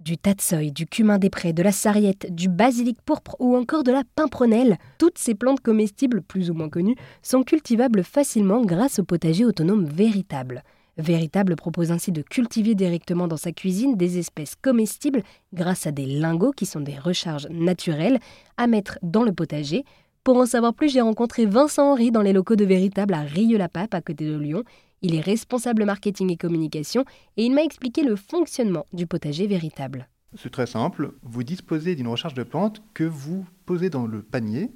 Du tatseuil, du cumin des prés, de la sarriette, du basilic pourpre ou encore de la pimprenelle, toutes ces plantes comestibles plus ou moins connues sont cultivables facilement grâce au potager autonome véritable. Véritable propose ainsi de cultiver directement dans sa cuisine des espèces comestibles grâce à des lingots qui sont des recharges naturelles à mettre dans le potager. Pour en savoir plus, j'ai rencontré Vincent Henry dans les locaux de Véritable à Rieux-la-Pape à côté de Lyon. Il est responsable marketing et communication et il m'a expliqué le fonctionnement du potager véritable. C'est très simple, vous disposez d'une recharge de plantes que vous posez dans le panier.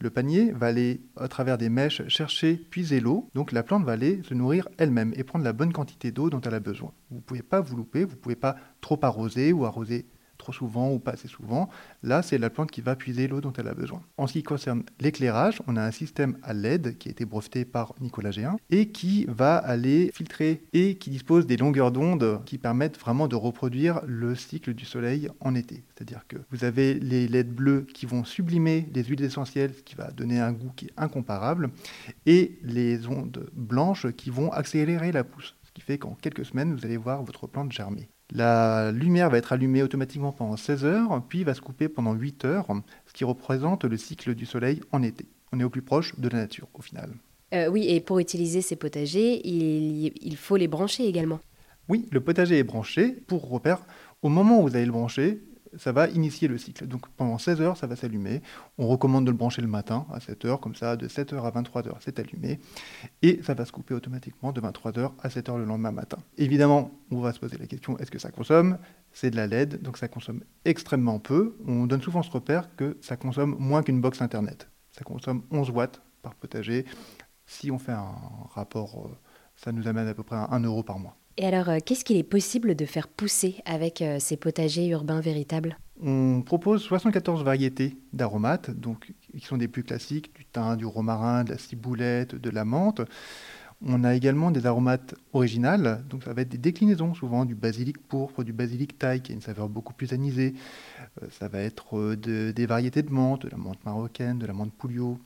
Le panier va aller à travers des mèches chercher, puiser l'eau. Donc la plante va aller se nourrir elle-même et prendre la bonne quantité d'eau dont elle a besoin. Vous ne pouvez pas vous louper, vous ne pouvez pas trop arroser ou arroser trop souvent ou pas assez souvent. Là, c'est la plante qui va puiser l'eau dont elle a besoin. En ce qui concerne l'éclairage, on a un système à LED qui a été breveté par Nicolas Géin et qui va aller filtrer et qui dispose des longueurs d'onde qui permettent vraiment de reproduire le cycle du soleil en été. C'est-à-dire que vous avez les LED bleus qui vont sublimer les huiles essentielles, ce qui va donner un goût qui est incomparable, et les ondes blanches qui vont accélérer la pousse. Ce qui fait qu'en quelques semaines, vous allez voir votre plante germer. La lumière va être allumée automatiquement pendant 16 heures, puis va se couper pendant 8 heures, ce qui représente le cycle du soleil en été. On est au plus proche de la nature au final. Euh, oui, et pour utiliser ces potagers, il, faut les brancher également. Oui, le potager est branché pour repère. Au moment où vous allez le brancher, ça va initier le cycle. Donc pendant 16 heures, ça va s'allumer. On recommande de le brancher le matin à 7 heures, comme ça, de 7 heures à 23 heures, c'est allumé. Et ça va se couper automatiquement de 23 heures à 7 heures le lendemain matin. Évidemment, on va se poser la question est-ce que ça consomme? C'est de la LED, donc ça consomme extrêmement peu. On donne souvent ce repère que ça consomme moins qu'une box internet. Ça consomme 11 watts par potager. Si on fait un rapport, euh, ça nous amène à peu près à 1 euro par mois. Et alors, euh, qu'est-ce qu'il est possible de faire pousser avec euh, ces potagers urbains véritables? On propose 74 variétés d'aromates, donc qui sont des plus classiques, du thym, du romarin, de la ciboulette, de la menthe. On a également des aromates originales, donc ça va être des déclinaisons souvent du basilic pourpre, du basilic thaï qui a une saveur beaucoup plus anisée. Euh, ça va être des variétés de menthe, de la menthe marocaine, de la menthe pouliot.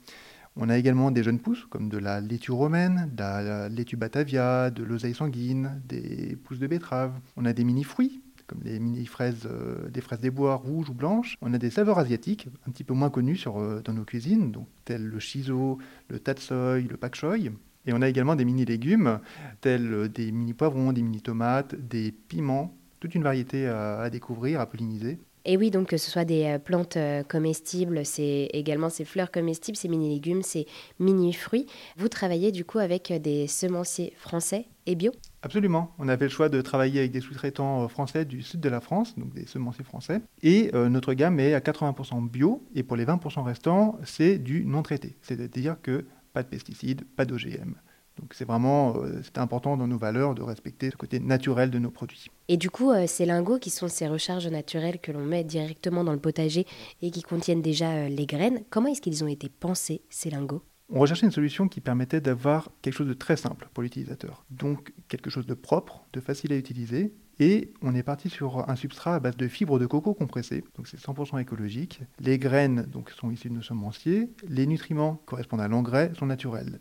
On a également des jeunes pousses, comme de la laitue romaine, de la laitue batavia, de l'oseille sanguine, des pousses de betterave. On a des mini-fruits, comme les mini-fraises, euh, des fraises des bois rouges ou blanches. On a des saveurs asiatiques, un petit peu moins connues euh, dans nos cuisines, donc telles le shiso, le tatsoi, le pak choi. Et on a également des mini-légumes, tels des mini-poivrons, des mini-tomates, des piments, toute une variété à découvrir, à polliniser. Et oui, donc que ce soit des euh, plantes euh, comestibles, c'est également ces fleurs comestibles, ces mini-légumes, ces mini-fruits. Vous travaillez du coup avec euh, des semenciers français et bio? Absolument. On avait le choix de travailler avec des sous-traitants français du sud de la France, donc des semenciers français. Et notre gamme est à 80% bio. Et pour les 20% restants, c'est du non traité. C'est-à-dire que pas de pesticides, pas d'OGM. Donc c'est vraiment euh, c'est important dans nos valeurs de respecter ce côté naturel de nos produits. Et du coup, euh, ces lingots qui sont ces recharges naturelles que l'on met directement dans le potager et qui contiennent déjà euh, les graines, comment est-ce qu'ils ont été pensés, ces lingots? On recherchait une solution qui permettait d'avoir quelque chose de très simple pour l'utilisateur. Donc quelque chose de propre, de facile à utiliser. Et on est parti sur un substrat à base de fibres de coco compressées, donc c'est 100% écologique. Les graines donc, sont issues de nos semenciers. Les nutriments correspondent à l'engrais sont naturels.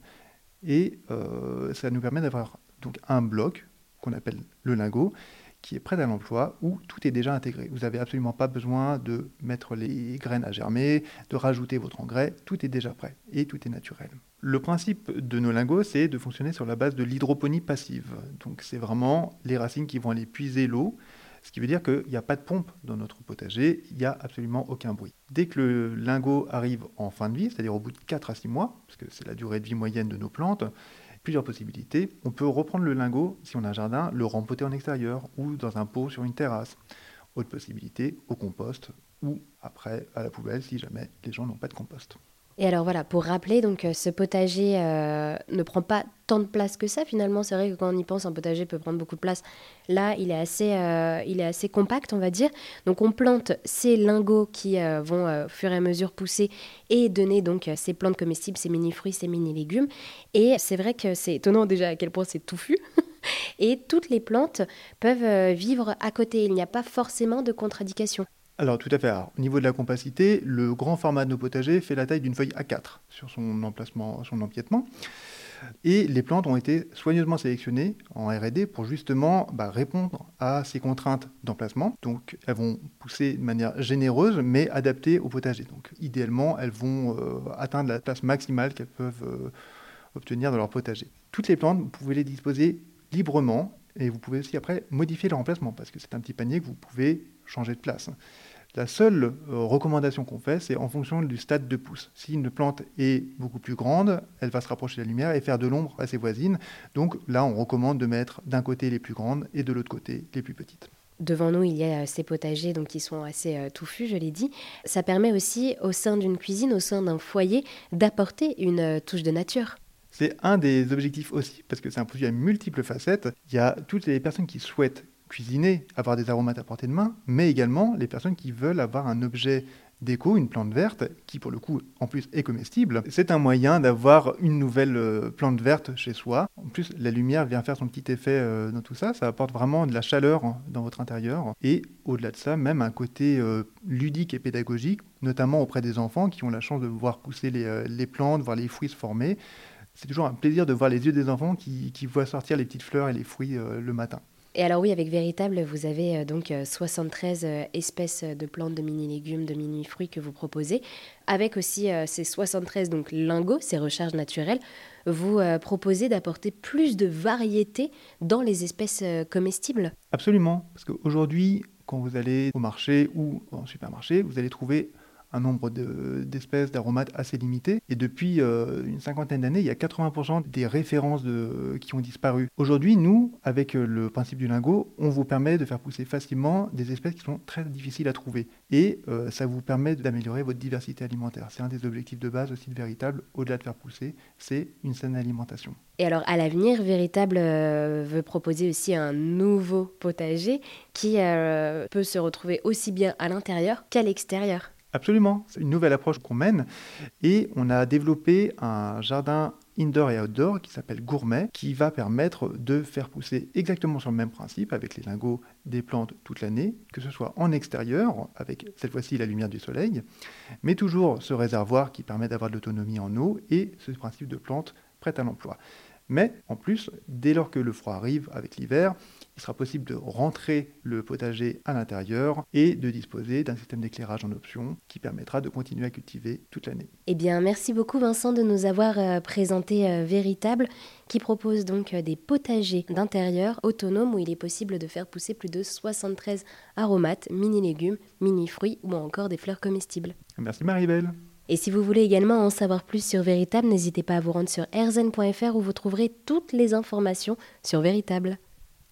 Et euh, ça nous permet d'avoir donc un bloc qu'on appelle le lingot, qui est prêt à l'emploi, où tout est déjà intégré. Vous n'avez absolument pas besoin de mettre les graines à germer, de rajouter votre engrais, tout est déjà prêt et tout est naturel. Le principe de nos lingots, c'est de fonctionner sur la base de l'hydroponie passive. Donc c'est vraiment les racines qui vont aller puiser l'eau, ce qui veut dire qu'il n'y a pas de pompe dans notre potager, il n'y a absolument aucun bruit. Dès que le lingot arrive en fin de vie, c'est-à-dire au bout de 4 à 6 mois, parce que c'est la durée de vie moyenne de nos plantes, plusieurs possibilités. On peut reprendre le lingot, si on a un jardin, le rempoter en extérieur ou dans un pot sur une terrasse. Autre possibilité, au compost ou après à la poubelle si jamais les gens n'ont pas de compost. Et alors voilà, pour rappeler, donc euh, ce potager euh, ne prend pas tant de place que ça finalement. C'est vrai que quand on y pense, un potager peut prendre beaucoup de place. Là, il est assez, euh, il est assez compact, on va dire. Donc on plante ces lingots qui vont au fur et à mesure pousser et donner donc ces plantes comestibles, ces mini-fruits, ces mini-légumes. Et c'est vrai que c'est étonnant déjà à quel point c'est touffu. et toutes les plantes peuvent vivre à côté. Il n'y a pas forcément de contradiction. Alors tout à fait. au niveau de la compacité, le grand format de nos potagers fait la taille d'une feuille A4 sur son emplacement, son empiètement. Et les plantes ont été soigneusement sélectionnées en RD pour justement bah, répondre à ces contraintes d'emplacement. Donc elles vont pousser de manière généreuse mais adaptée au potager. Donc idéalement, elles vont euh, atteindre la place maximale qu'elles peuvent euh, obtenir dans leur potager. Toutes les plantes, vous pouvez les disposer librement et vous pouvez aussi après modifier leur emplacement parce que c'est un petit panier que vous pouvez changer de place. La seule euh, recommandation qu'on fait, c'est en fonction du stade de pousse. Si une plante est beaucoup plus grande, elle va se rapprocher de la lumière et faire de l'ombre à ses voisines. Donc là, on recommande de mettre d'un côté les plus grandes et de l'autre côté les plus petites. Devant nous, il y a euh, ces potagers donc, qui sont assez euh, touffus, je l'ai dit. Ça permet aussi, au sein d'une cuisine, au sein d'un foyer, d'apporter une touche de nature. C'est un des objectifs aussi, parce que c'est un produit à multiples facettes. Il y a toutes les personnes qui souhaitent cuisiner, avoir des aromates à portée de main, mais également les personnes qui veulent avoir un objet déco, une plante verte, qui pour le coup en plus est comestible. C'est un moyen d'avoir une nouvelle euh, plante verte chez soi. En plus, la lumière vient faire son petit effet euh, dans tout ça. Ça apporte vraiment de la chaleur dans votre intérieur. Et au-delà de ça, même un côté euh, ludique et pédagogique, notamment auprès des enfants qui ont la chance de voir pousser les, plantes, voir les fruits se former. C'est toujours un plaisir de voir les yeux des enfants qui voient sortir les petites fleurs et les fruits le matin. Et alors oui, avec Véritable, vous avez euh, donc 73 euh, euh, espèces de plantes, de mini-légumes, de mini-fruits que vous proposez. Avec aussi ces 73 donc lingots, ces recharges naturelles, vous proposez d'apporter plus de variété dans les espèces comestibles? Absolument, parce qu'aujourd'hui, quand vous allez au marché ou en supermarché, vous allez trouver un nombre d'espèces d'aromates assez limité. Et depuis euh, une cinquantaine d'années, il y a 80% des références qui ont disparu. Aujourd'hui, nous, avec euh, le principe du lingot, on vous permet de faire pousser facilement des espèces qui sont très difficiles à trouver. Et euh, ça vous permet d'améliorer votre diversité alimentaire. C'est un des objectifs de base aussi de Véritable, au-delà de faire pousser, c'est une saine alimentation. Et alors, à l'avenir, Véritable veut proposer aussi un nouveau potager qui peut se retrouver aussi bien à l'intérieur qu'à l'extérieur. Absolument, c'est une nouvelle approche qu'on mène et on a développé un jardin indoor et outdoor qui s'appelle Gourmet, qui va permettre de faire pousser exactement sur le même principe avec les lingots des plantes toute l'année, que ce soit en extérieur, avec cette fois-ci la lumière du soleil, mais toujours ce réservoir qui permet d'avoir de l'autonomie en eau et ce principe de plantes prêtes à l'emploi. Mais en plus, dès lors que le froid arrive avec l'hiver, il sera possible de rentrer le potager à l'intérieur et de disposer d'un système d'éclairage en option qui permettra de continuer à cultiver toute l'année. Eh bien, merci beaucoup Vincent de nous avoir euh, présenté euh, Véritable, qui propose donc euh, des potagers d'intérieur autonomes où il est possible de faire pousser plus de 73 aromates, mini-légumes, mini-fruits ou encore des fleurs comestibles. Merci Maribel. Et si vous voulez également en savoir plus sur Véritable, n'hésitez pas à vous rendre sur erzen.fr où vous trouverez toutes les informations sur Véritable.